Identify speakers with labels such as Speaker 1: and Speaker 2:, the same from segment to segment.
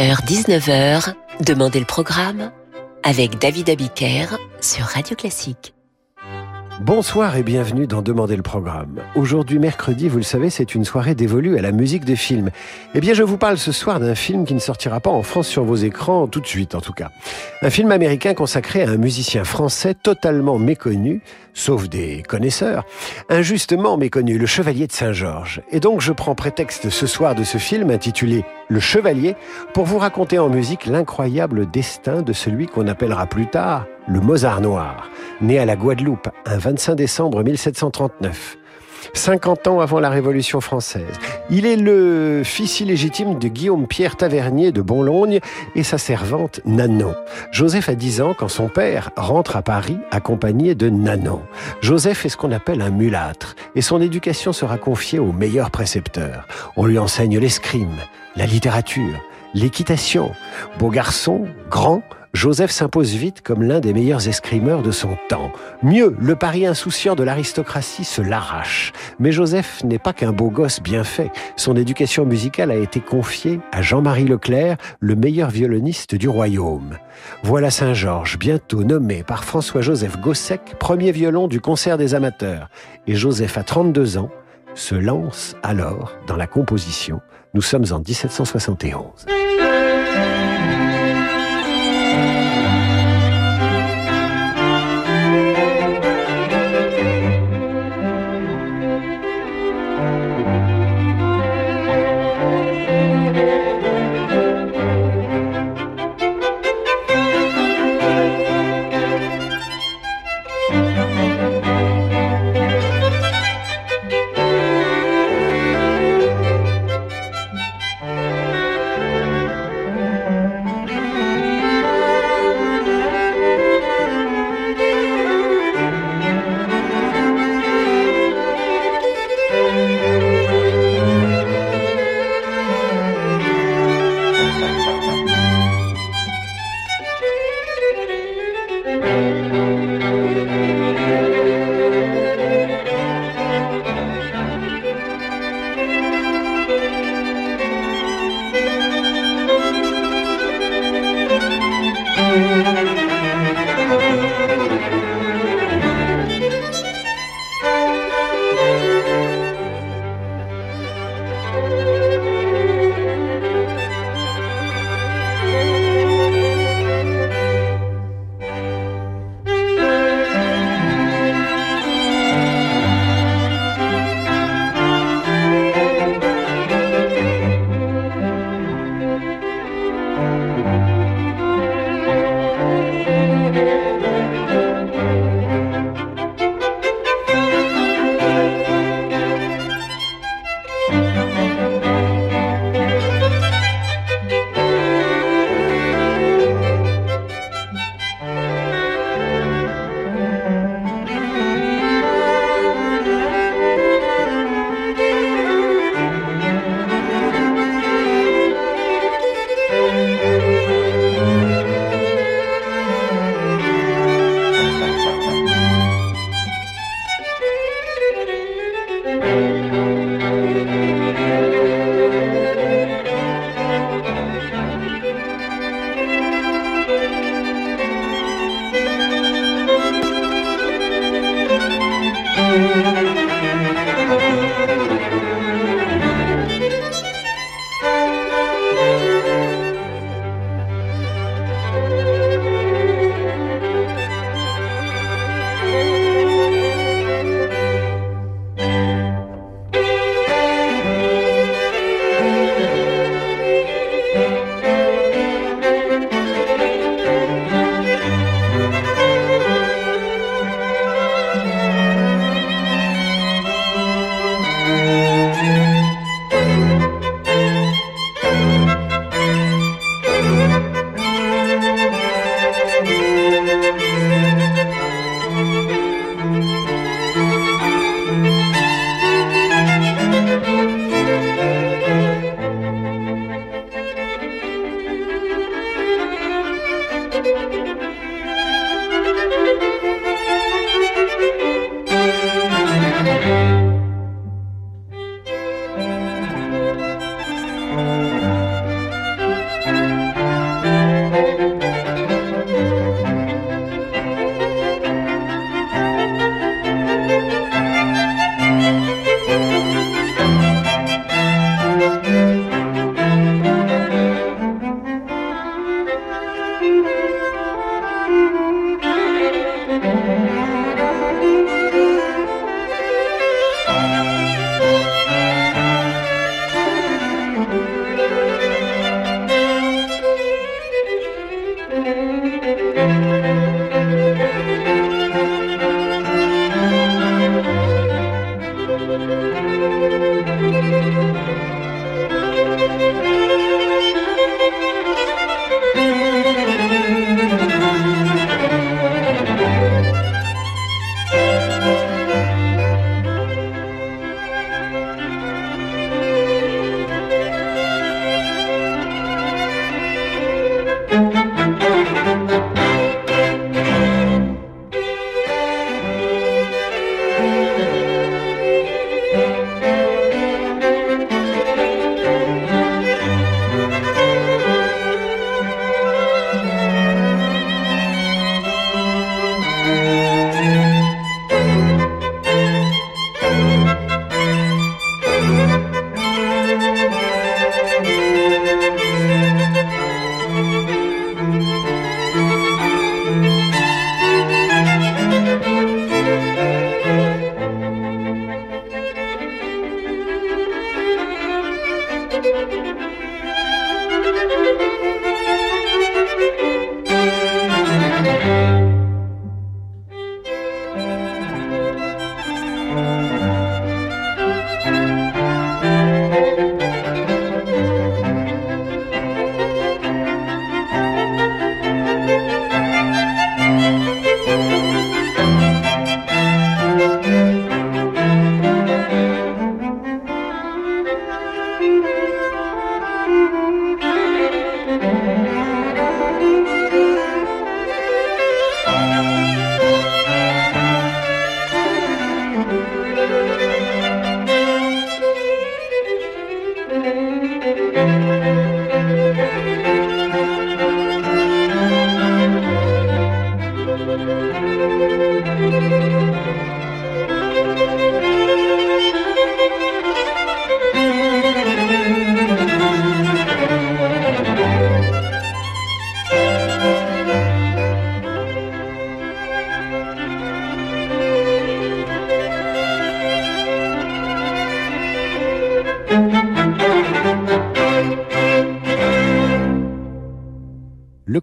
Speaker 1: 18h-19h, Demandez le programme avec David Abiker sur Radio Classique.
Speaker 2: Bonsoir et bienvenue dans Demander le programme. Aujourd'hui, mercredi, vous le savez, c'est une soirée dévolue à la musique de film. Eh bien, je vous parle ce soir d'un film qui ne sortira pas en France sur vos écrans, tout de suite en tout cas. Un film américain consacré à un musicien français totalement méconnu, sauf des connaisseurs, injustement méconnu, le Chevalier de Saint-Georges. Et donc, je prends prétexte ce soir de ce film intitulé Le Chevalier pour vous raconter en musique l'incroyable destin de celui qu'on appellera plus tard le Mozart noir, né à la Guadeloupe un 25 décembre 1739. 50 ans avant la Révolution française. Il est le fils illégitime de Guillaume Pierre Tavernier de Bonlogne et sa servante Nanon. Joseph a 10 ans quand son père rentre à Paris accompagné de Nanon. Joseph est ce qu'on appelle un mulâtre et son éducation sera confiée aux meilleurs précepteurs. On lui enseigne l'escrime, la littérature, l'équitation. Beau garçon, grand, Joseph s'impose vite comme l'un des meilleurs escrimeurs de son temps. Mieux, le pari insouciant de l'aristocratie se l'arrache. Mais Joseph n'est pas qu'un beau gosse bien fait. Son éducation musicale a été confiée à Jean-Marie Leclerc, le meilleur violoniste du royaume. Voilà Saint-Georges, bientôt nommé par François-Joseph Gossec, premier violon du concert des amateurs. Et Joseph, à 32 ans, se lance alors dans la composition. Nous sommes en 1771.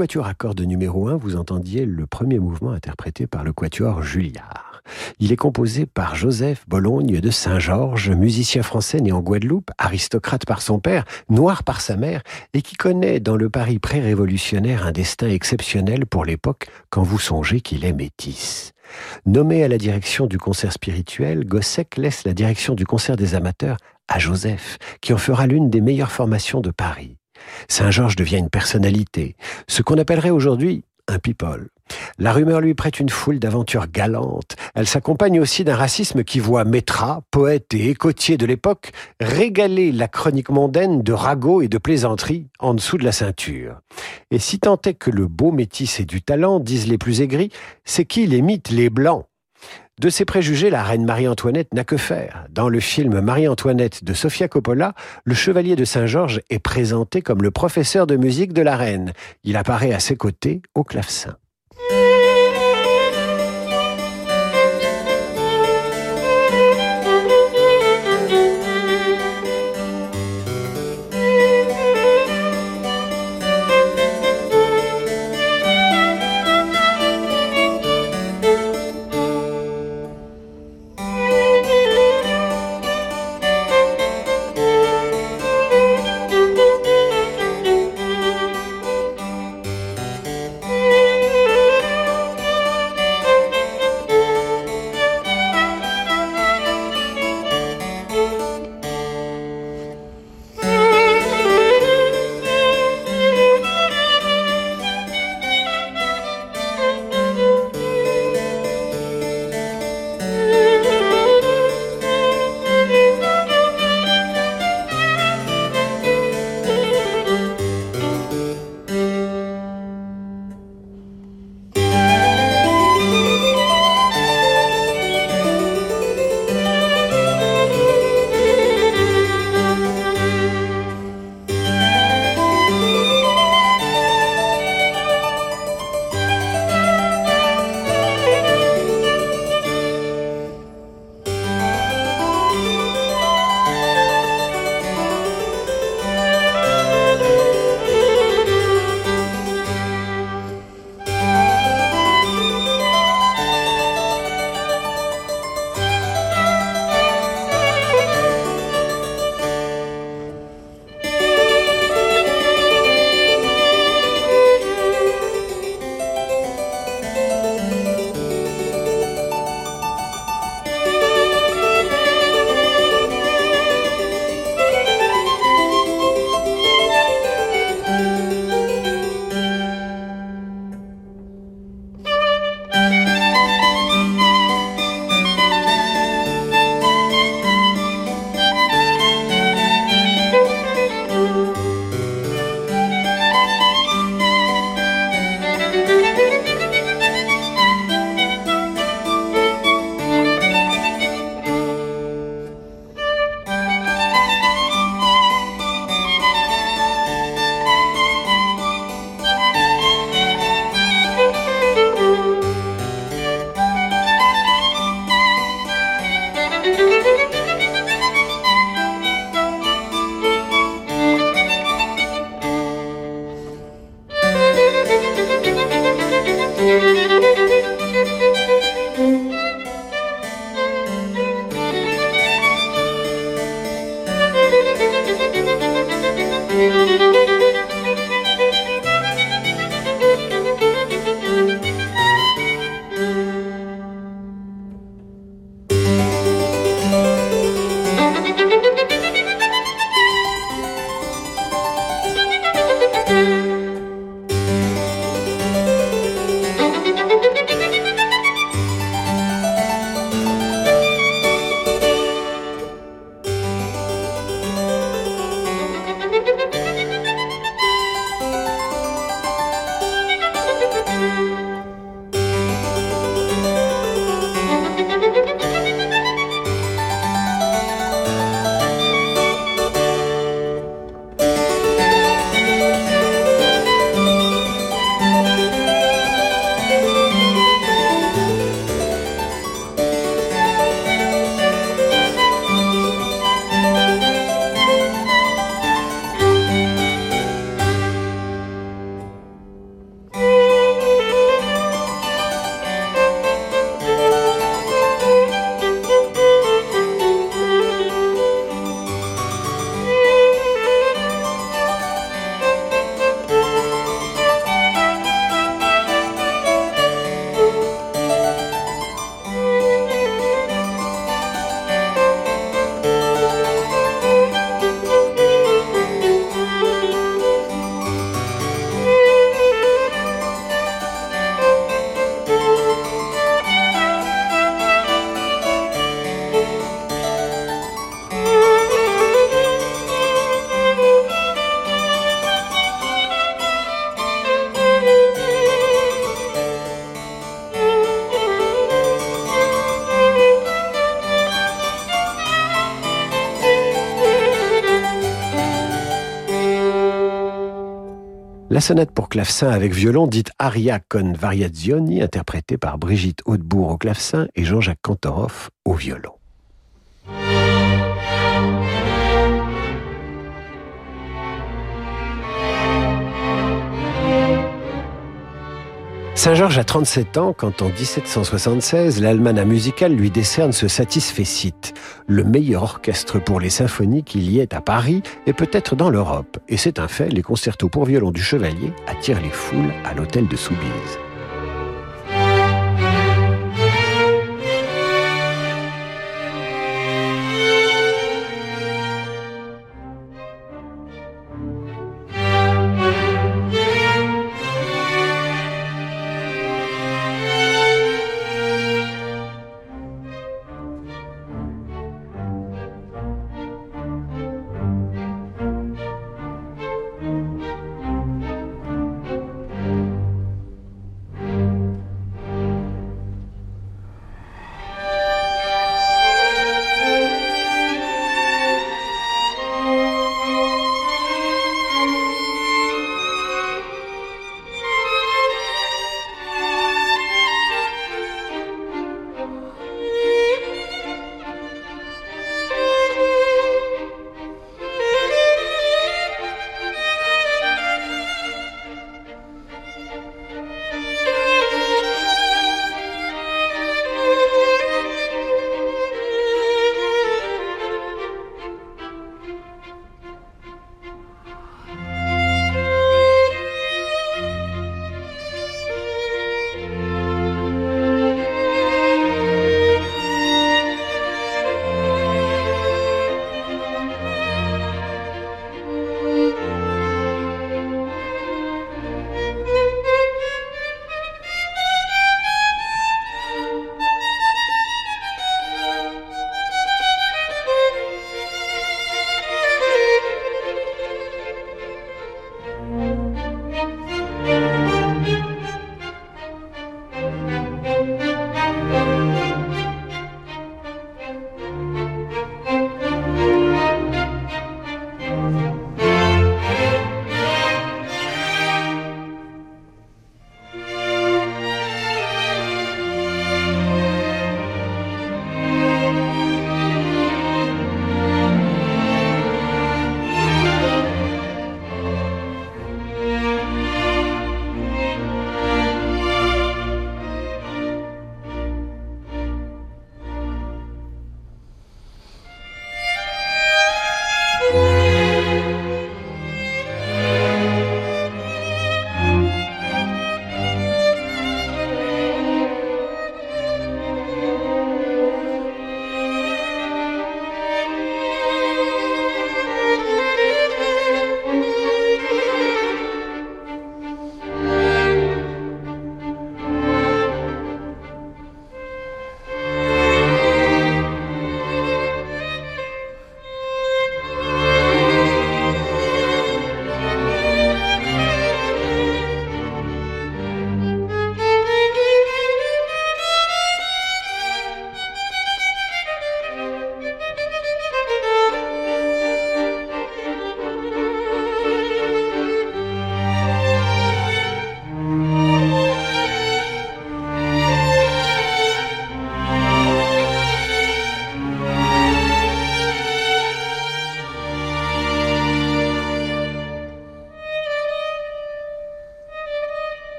Speaker 2: Quatuor à cordes numéro 1, vous entendiez le premier mouvement interprété par le quatuor Julliard. Il est composé par Joseph Bologne de Saint-Georges, musicien français né en Guadeloupe, aristocrate par son père, noir par sa mère, et qui connaît dans le Paris pré-révolutionnaire un destin exceptionnel pour l'époque quand vous songez qu'il est métis. Nommé à la direction du concert spirituel, Gossec laisse la direction du concert des amateurs à Joseph, qui en fera l'une des meilleures formations de Paris. Saint-Georges devient une personnalité, ce qu'on appellerait aujourd'hui un people. La rumeur lui prête une foule d'aventures galantes. Elle s'accompagne aussi d'un racisme qui voit Métra, poète et écotier de l'époque, régaler la chronique mondaine de ragots et de plaisanteries en dessous de la ceinture. Et si tant est que le beau métis est du talent, disent les plus aigris, c'est qu'il imite les blancs. De ces préjugés, la reine Marie-Antoinette n'a que faire. Dans le film Marie-Antoinette de Sofia Coppola, le chevalier de Saint-Georges est présenté comme le professeur de musique de la reine. Il apparaît à ses côtés au clavecin. La sonate pour clavecin avec violon, dite aria con variazioni, interprétée par Brigitte Hautebourg au clavecin et Jean-Jacques Cantoroff au violon. Saint-Georges a 37 ans quand en 1776, l'Almanach musical lui décerne ce Satisfecit, le meilleur orchestre pour les symphonies qu'il y ait à Paris et peut-être dans l'Europe. Et c'est un fait, les concertos pour violon du Chevalier attirent les foules à l'hôtel de Soubise.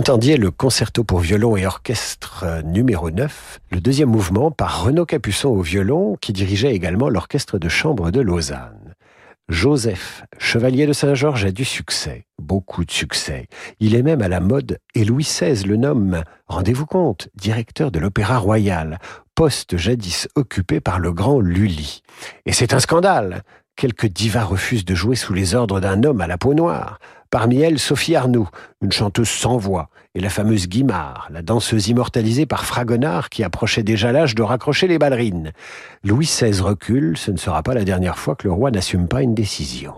Speaker 2: Entendiez le concerto pour violon et orchestre numéro 9, le deuxième mouvement par Renaud Capuçon au violon, qui dirigeait également l'orchestre de chambre de Lausanne. Joseph, chevalier de Saint-Georges, a du succès, beaucoup de succès. Il est même à la mode et Louis XVI le nomme, rendez-vous compte, directeur de l'Opéra Royal, poste jadis occupé par le grand Lully. Et c'est un scandale. Quelques divas refusent de jouer sous les ordres d'un homme à la peau noire. Parmi elles, Sophie Arnoux, une chanteuse sans voix, et la fameuse Guimard, la danseuse immortalisée par Fragonard qui approchait déjà l'âge de raccrocher les ballerines. Louis XVI recule, ce ne sera pas la dernière fois que le roi n'assume pas une décision.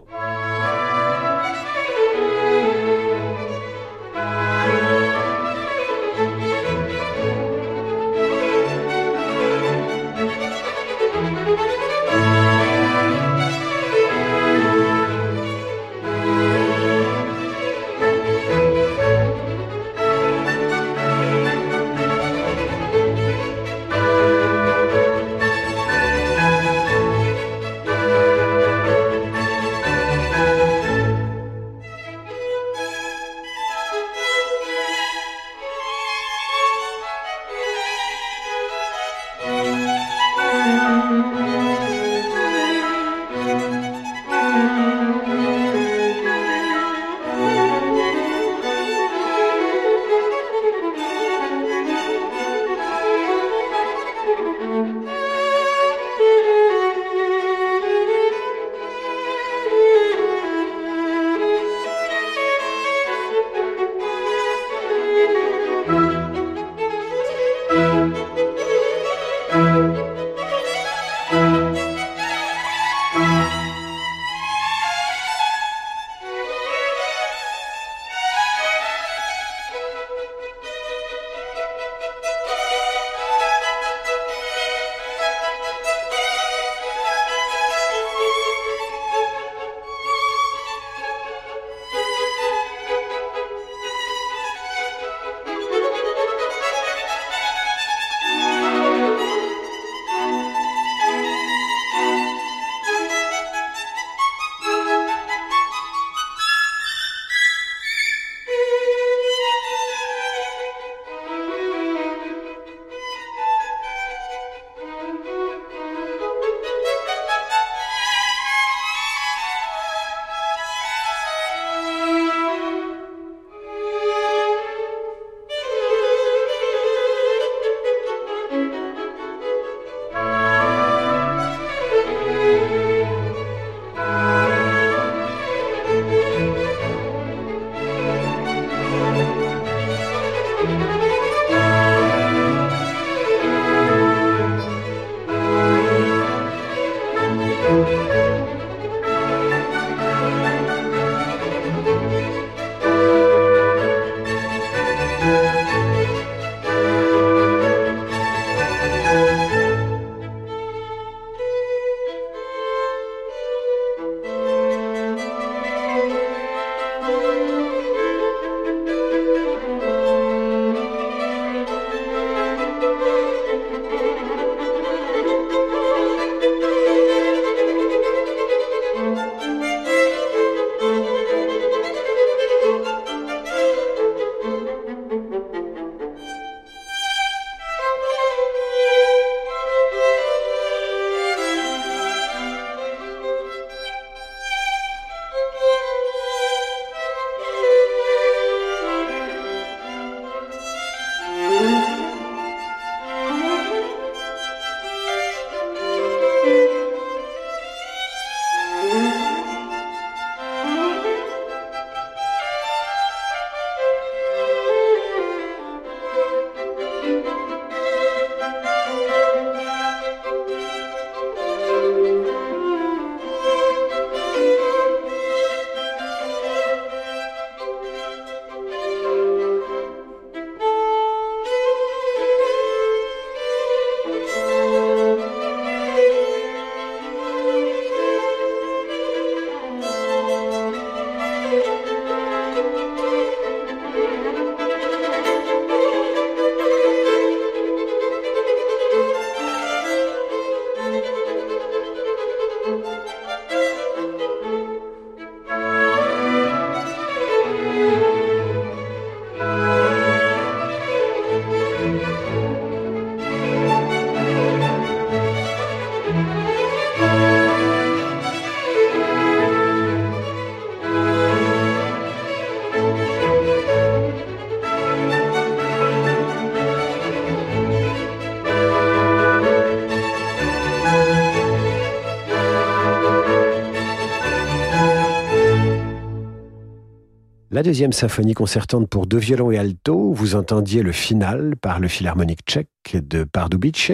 Speaker 2: La deuxième symphonie concertante pour deux violons et alto, vous entendiez le final par le philharmonique tchèque de Pardubice,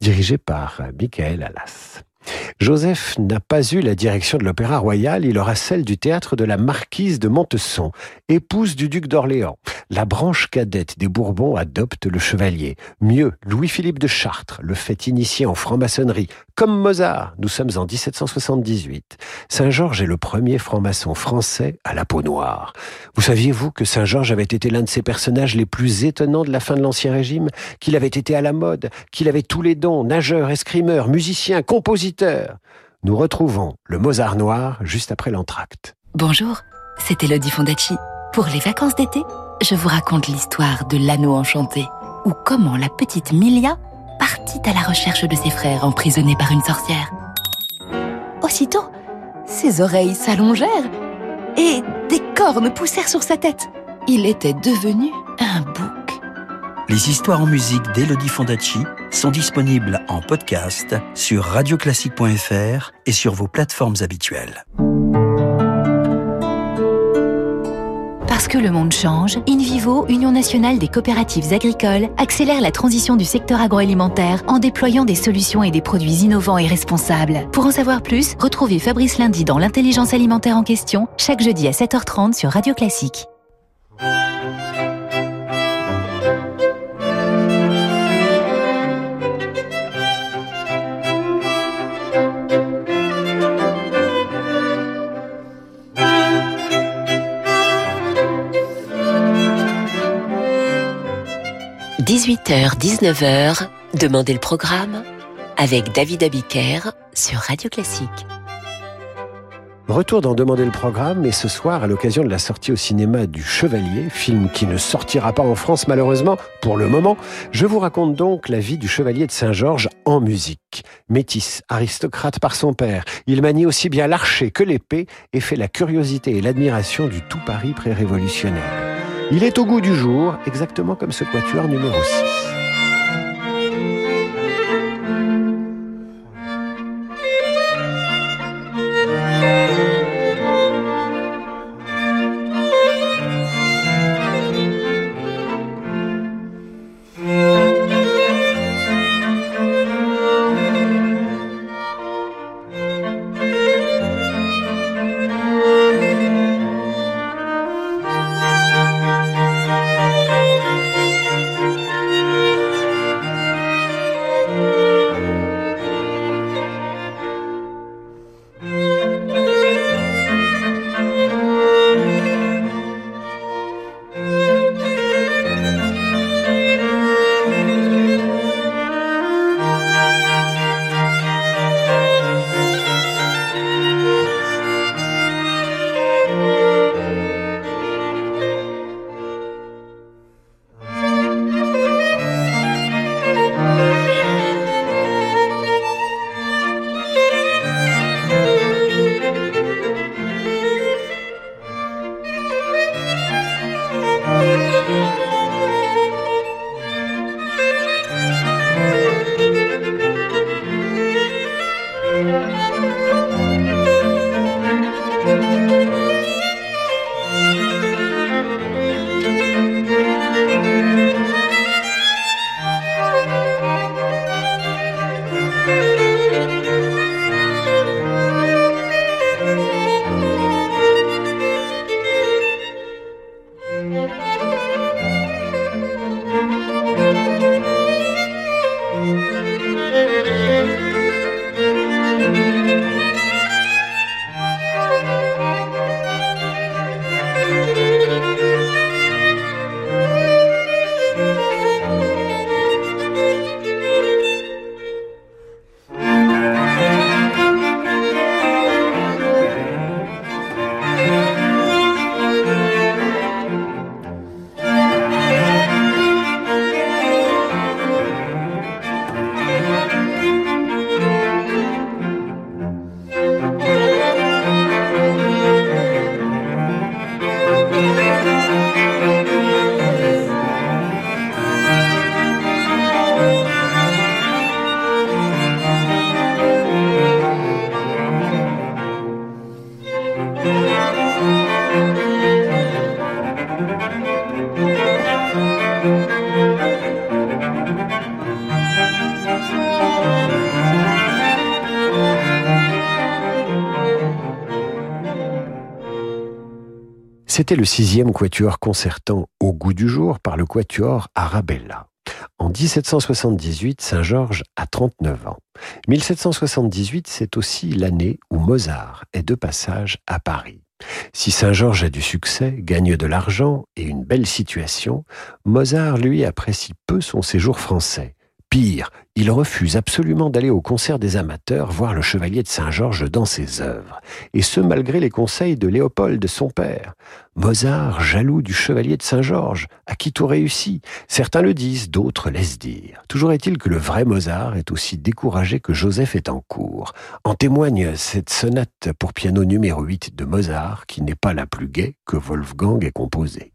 Speaker 2: dirigé par Michael Alas. Joseph n'a pas eu la direction de l'Opéra Royal, il aura celle du théâtre de la Marquise de Montesson, épouse du duc d'Orléans. La branche cadette des Bourbons adopte le chevalier. Mieux, Louis-Philippe de Chartres le fait initier en franc-maçonnerie. Comme Mozart, nous sommes en 1778. Saint-Georges est le premier franc-maçon français à la peau noire. Vous saviez-vous que Saint-Georges avait été l'un de ces personnages les plus étonnants de la fin de l'Ancien Régime Qu'il avait été à la mode Qu'il avait tous les dons, nageur, escrimeur, musicien, compositeur Nous retrouvons le Mozart noir juste après l'entracte.
Speaker 3: Bonjour, c'est Elodie Fondacci. Pour les vacances d'été, je vous raconte l'histoire de l'anneau enchanté, ou comment la petite Milia partit à la recherche de ses frères emprisonnés par une sorcière. Aussitôt, ses oreilles s'allongèrent et des cornes poussèrent sur sa tête. Il était devenu un bouc.
Speaker 4: Les histoires en musique d'Elodie Fondacci sont disponibles en podcast sur radioclassique.fr et sur vos plateformes habituelles.
Speaker 3: Parce que le monde change, InVivo, Union nationale des coopératives agricoles, accélère la transition du secteur agroalimentaire en déployant des solutions et des produits innovants et responsables. Pour en savoir plus, retrouvez Fabrice Lundi dans l'intelligence alimentaire en question, chaque jeudi à 7h30 sur Radio Classique.
Speaker 1: 18h-19h, Demandez le programme avec David Abiker sur Radio Classique.
Speaker 2: Retour dans Demander le programme, et ce soir, à l'occasion de la sortie au cinéma du Chevalier, film qui ne sortira pas en France malheureusement pour le moment, je vous raconte donc la vie du Chevalier de Saint-Georges en musique. Métis, aristocrate par son père, il manie aussi bien l'archer que l'épée et fait la curiosité et l'admiration du tout Paris pré-révolutionnaire. Il est au goût du jour, exactement comme ce quatuor numéro 6. C'était le sixième quatuor concertant au goût du jour par le quatuor Arabella. En 1778, Saint-Georges a 39 ans. 1778, c'est aussi l'année où Mozart est de passage à Paris. Si Saint-Georges a du succès, gagne de l'argent et une belle situation, Mozart, lui, apprécie peu son séjour français. Pire, il refuse absolument d'aller au concert des amateurs voir le chevalier de Saint-Georges dans ses œuvres, et ce malgré les conseils de Léopold, son père. Mozart, jaloux du chevalier de Saint-Georges, à qui tout réussit. Certains le disent, d'autres laissent dire. Toujours est-il que le vrai Mozart est aussi découragé que Joseph est en cours. En témoigne cette sonate pour piano numéro 8 de Mozart, qui n'est pas la plus gaie que Wolfgang ait composée.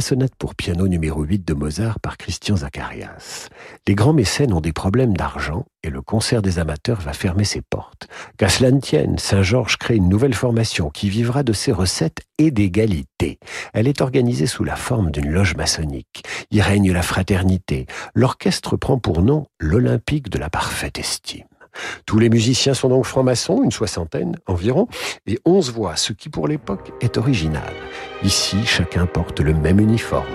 Speaker 2: La sonate pour piano numéro 8 de Mozart par Christian Zacharias. Les grands mécènes ont des problèmes d'argent et le concert des amateurs va fermer ses portes. Qu'à cela ne tienne, Saint-Georges crée une nouvelle formation qui vivra de ses recettes et d'égalité. Elle est organisée sous la forme d'une loge maçonnique. Y règne la fraternité. L'orchestre prend pour nom l'Olympique de la parfaite estime. Tous les musiciens sont donc francs-maçons, une soixantaine environ, et onze voix, ce qui pour l'époque est original. Ici, chacun porte le même uniforme,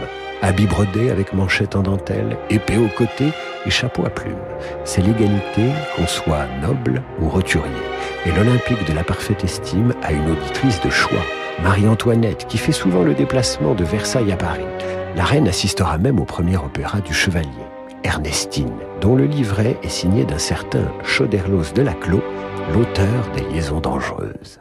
Speaker 2: habit brodé avec manchette en dentelle, épée au côté et chapeau à plumes. C'est l'égalité qu'on soit noble ou roturier. Et l'Olympique de la parfaite estime a une auditrice de choix, Marie-Antoinette, qui fait souvent le déplacement de Versailles à Paris. La reine assistera même au premier opéra du Chevalier. Ernestine, dont le livret est signé d'un certain Choderlos de Laclos, l'auteur des Liaisons dangereuses.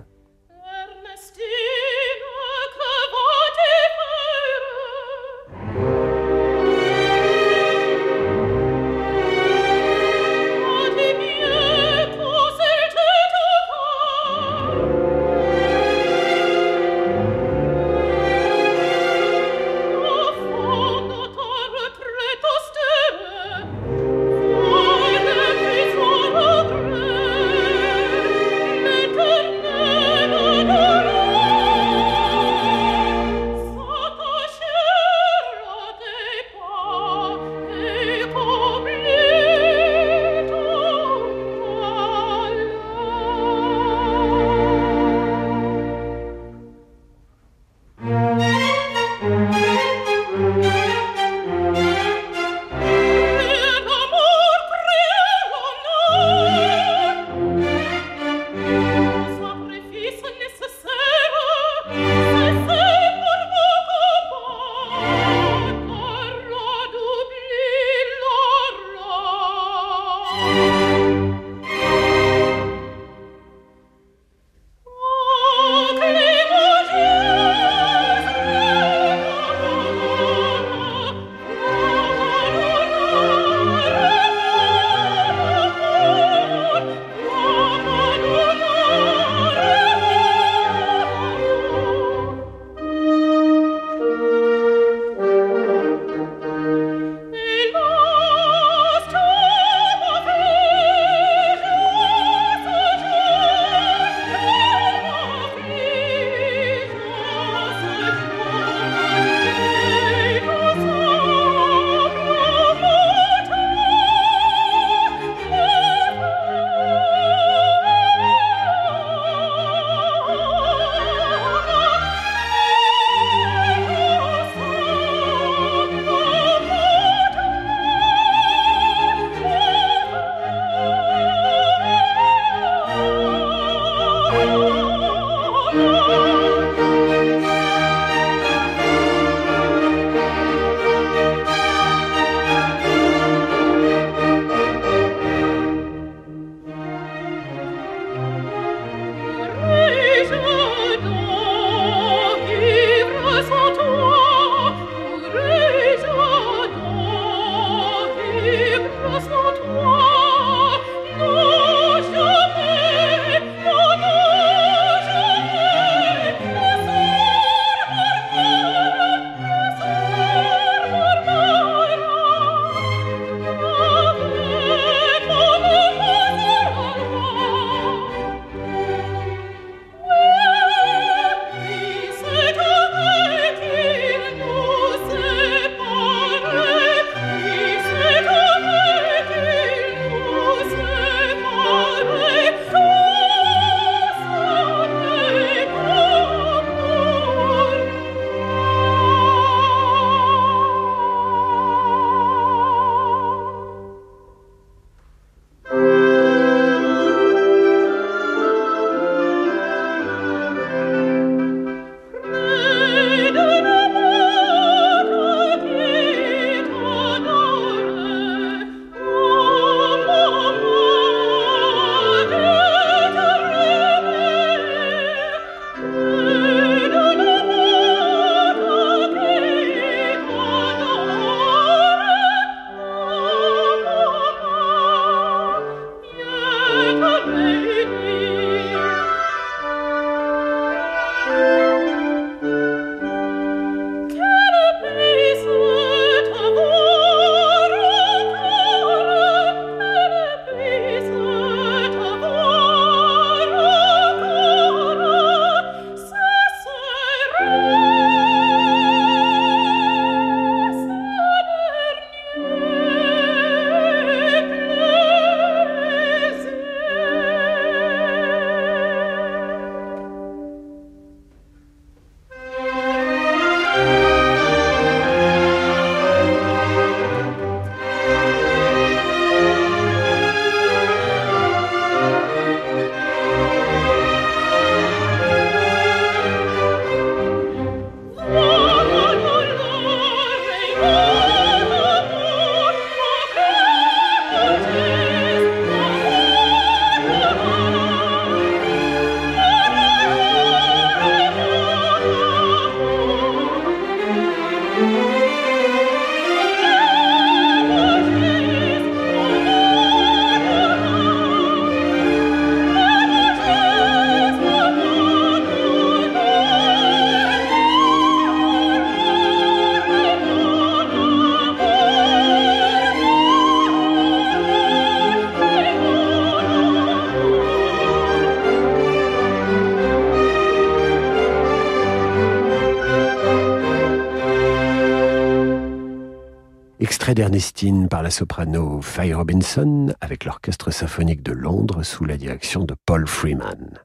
Speaker 2: d'Ernestine par la soprano Faye Robinson avec l'Orchestre symphonique de Londres sous la direction de Paul Freeman.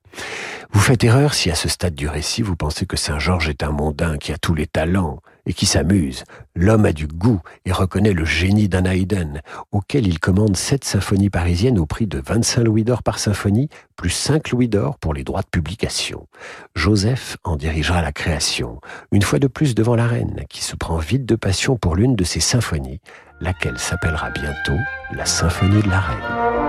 Speaker 2: Vous faites erreur si à ce stade du récit vous pensez que Saint-Georges est un mondain qui a tous les talents et qui s'amuse. L'homme a du goût et reconnaît le génie d'un Haydn, auquel il commande sept symphonies parisiennes au prix de 25 louis d'or par symphonie, plus 5 louis d'or pour les droits de publication. Joseph en dirigera la création, une fois de plus devant la reine, qui se prend vite de passion pour l'une de ses symphonies, laquelle s'appellera bientôt la Symphonie de la Reine.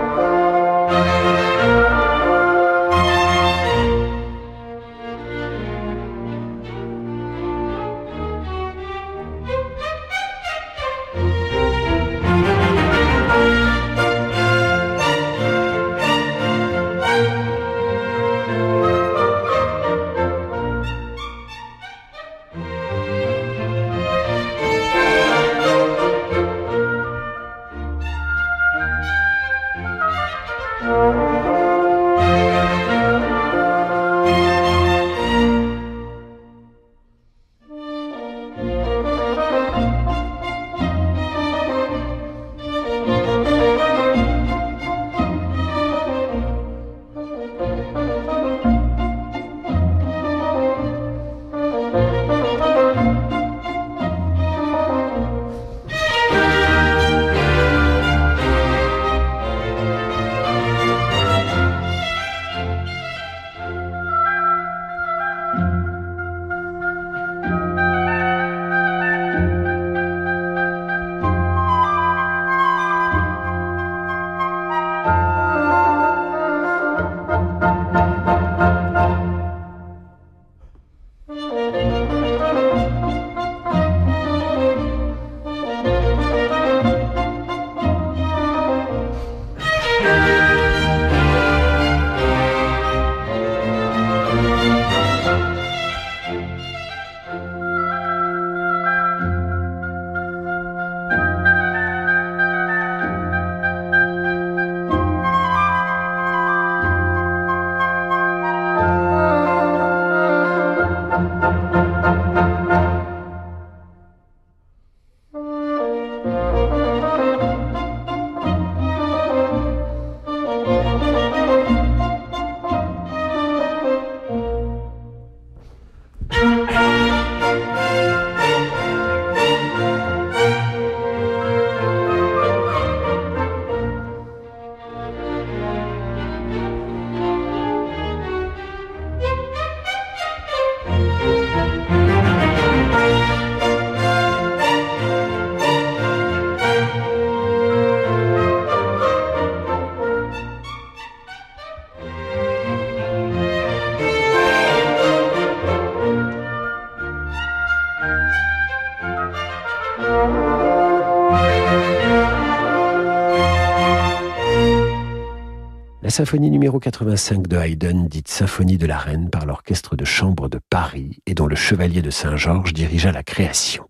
Speaker 2: Symphonie numéro 85 de Haydn, dite Symphonie de la Reine par l'orchestre de chambre de Paris et dont le chevalier de Saint-Georges dirigea la création.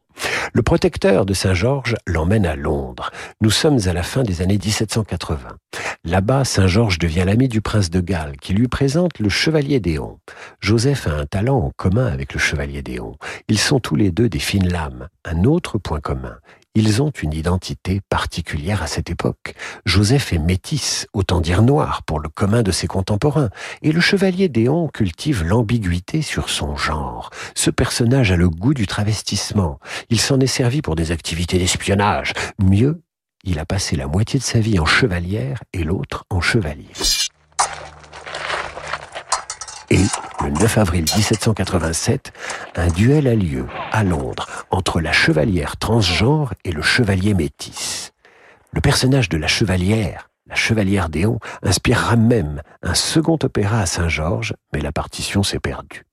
Speaker 2: Le protecteur de Saint-Georges l'emmène à Londres. Nous sommes à la fin des années 1780. Là-bas, Saint-Georges devient l'ami du prince de Galles, qui lui présente le chevalier d'Éon. Joseph a un talent en commun avec le chevalier d'Éon. Ils sont tous les deux des fines lames. Un autre point commun. Ils ont une identité particulière à cette époque. Joseph est métis, autant dire noir, pour le commun de ses contemporains, et le chevalier Déon cultive l'ambiguïté sur son genre. Ce personnage a le goût du travestissement. Il s'en est servi pour des activités d'espionnage. Mieux, il a passé la moitié de sa vie en chevalière et l'autre en chevalier. Et le 9 avril 1787, un duel a lieu à Londres entre la chevalière transgenre et le chevalier métis. Le personnage de la chevalière, la chevalière Déon, inspirera même un second opéra à Saint-Georges, mais la partition s'est perdue.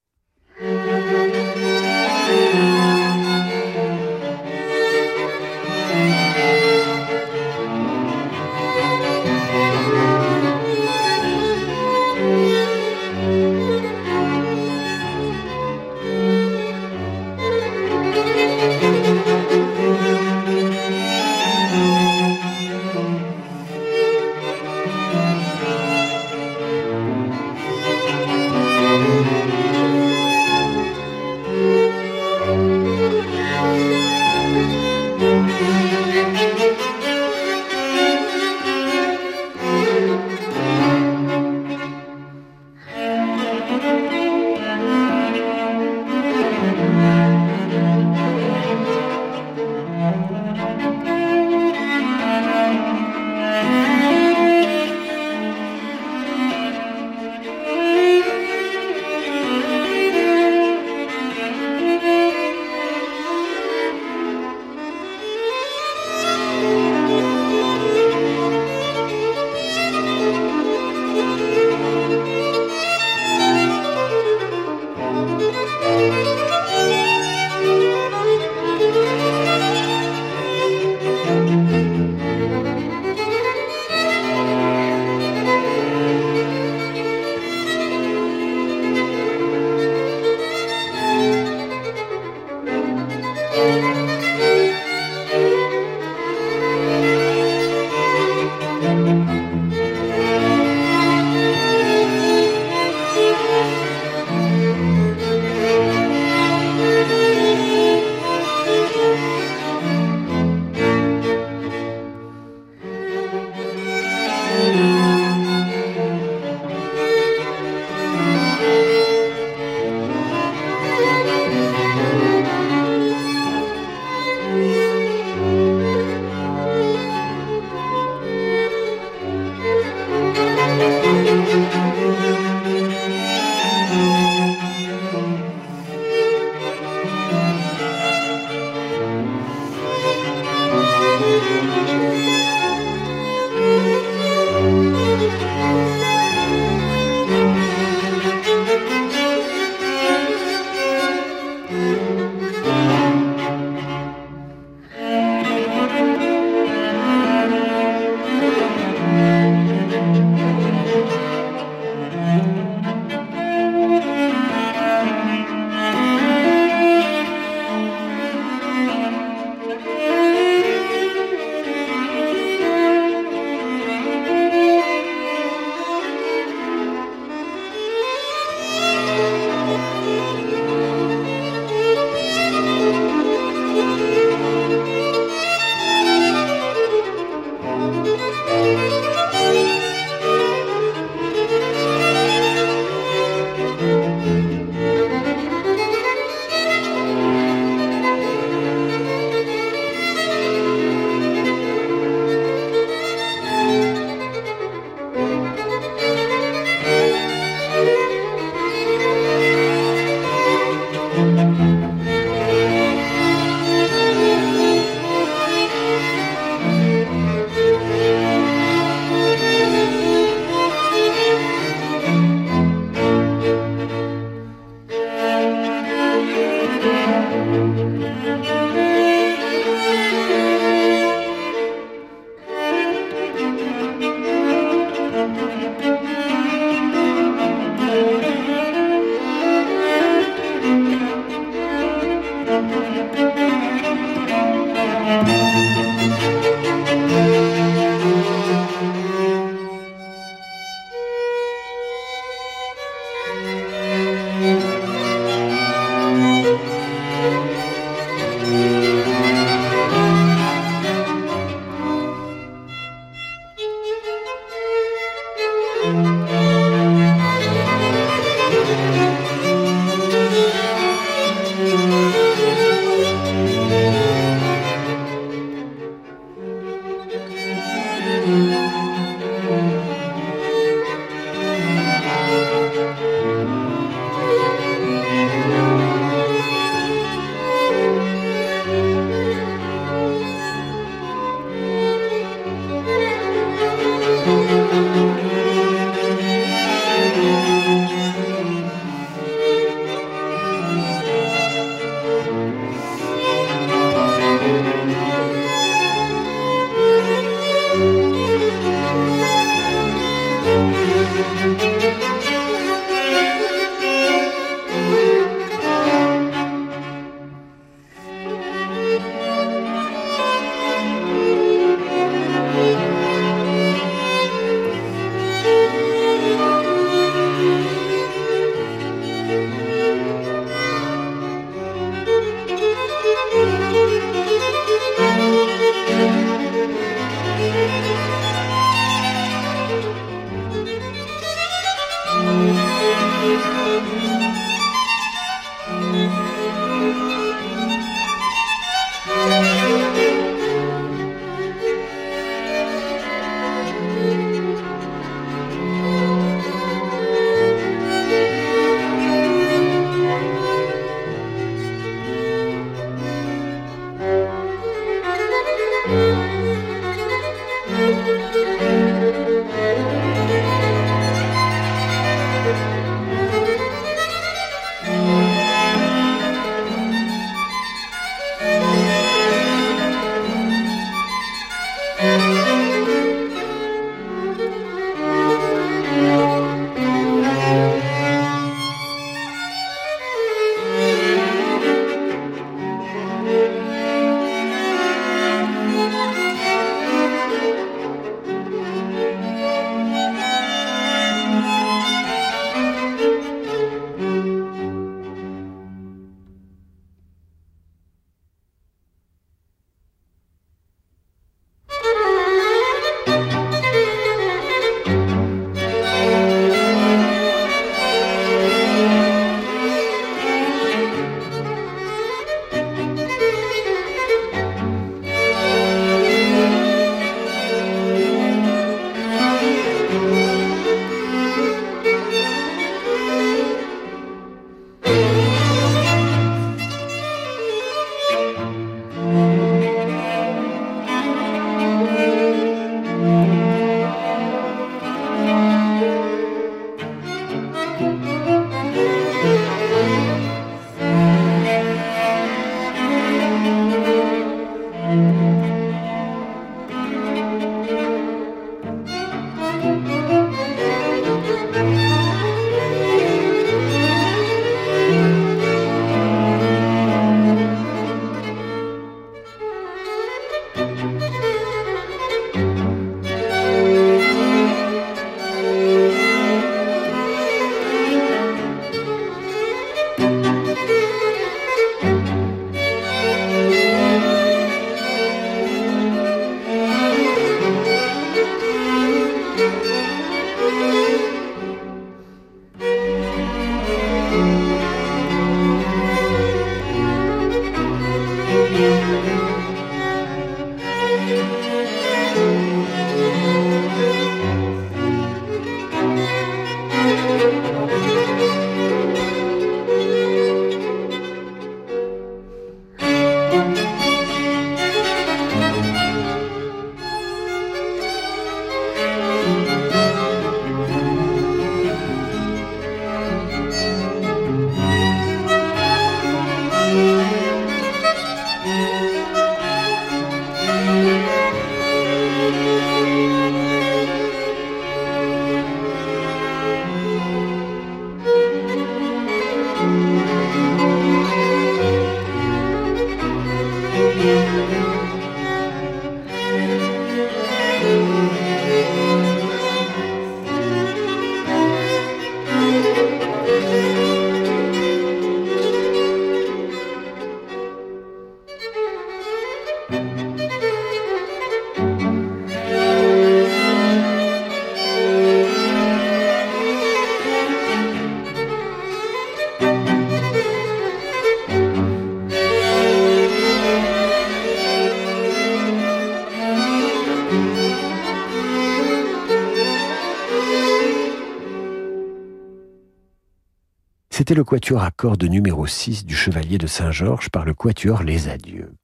Speaker 2: C'était le quatuor à cordes numéro 6 du Chevalier de Saint-Georges par le quatuor Les Adieux.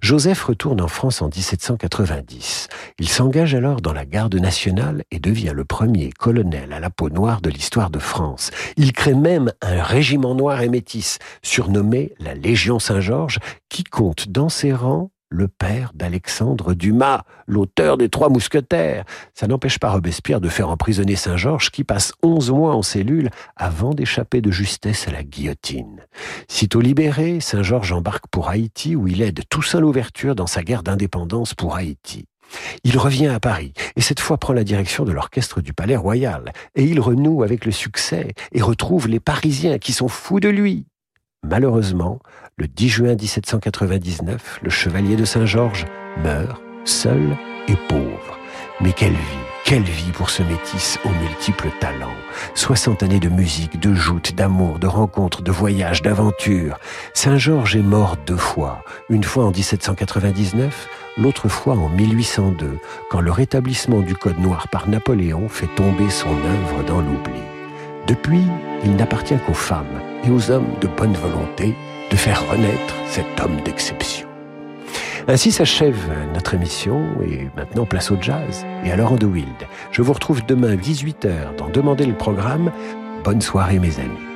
Speaker 2: Joseph retourne en France en 1790. Il s'engage alors dans la garde nationale et devient le premier colonel à la peau noire de l'histoire de France. Il crée même un régiment noir et métis, surnommé la Légion Saint-Georges, qui compte dans ses rangs le père d'Alexandre Dumas, l'auteur des Trois Mousquetaires. Ça n'empêche pas Robespierre de faire emprisonner Saint-Georges qui passe onze mois en cellule avant d'échapper de justesse à la guillotine. Sitôt libéré, Saint-Georges embarque pour Haïti où il aide Toussaint l'Ouverture dans sa guerre d'indépendance pour Haïti. Il revient à Paris et cette fois prend la direction de l'orchestre du Palais Royal et il renoue avec le succès et retrouve les Parisiens qui sont fous de lui. Malheureusement, le 10 juin 1799, le chevalier de Saint-Georges meurt seul et pauvre. Mais quelle vie, quelle vie pour ce métis aux multiples talents. 60 années de musique, de joutes, d'amour, de rencontres, de voyages, d'aventures. Saint-Georges est mort deux fois. Une fois en 1799, l'autre fois en 1802, quand le rétablissement du Code noir par Napoléon fait tomber son œuvre dans l'oubli. Depuis, il n'appartient qu'aux femmes et aux hommes de bonne volonté de faire renaître cet homme d'exception. Ainsi s'achève notre émission et maintenant place au jazz et à Laurent de Wild. Je vous retrouve demain 18h dans Demander le programme. Bonne soirée mes amis.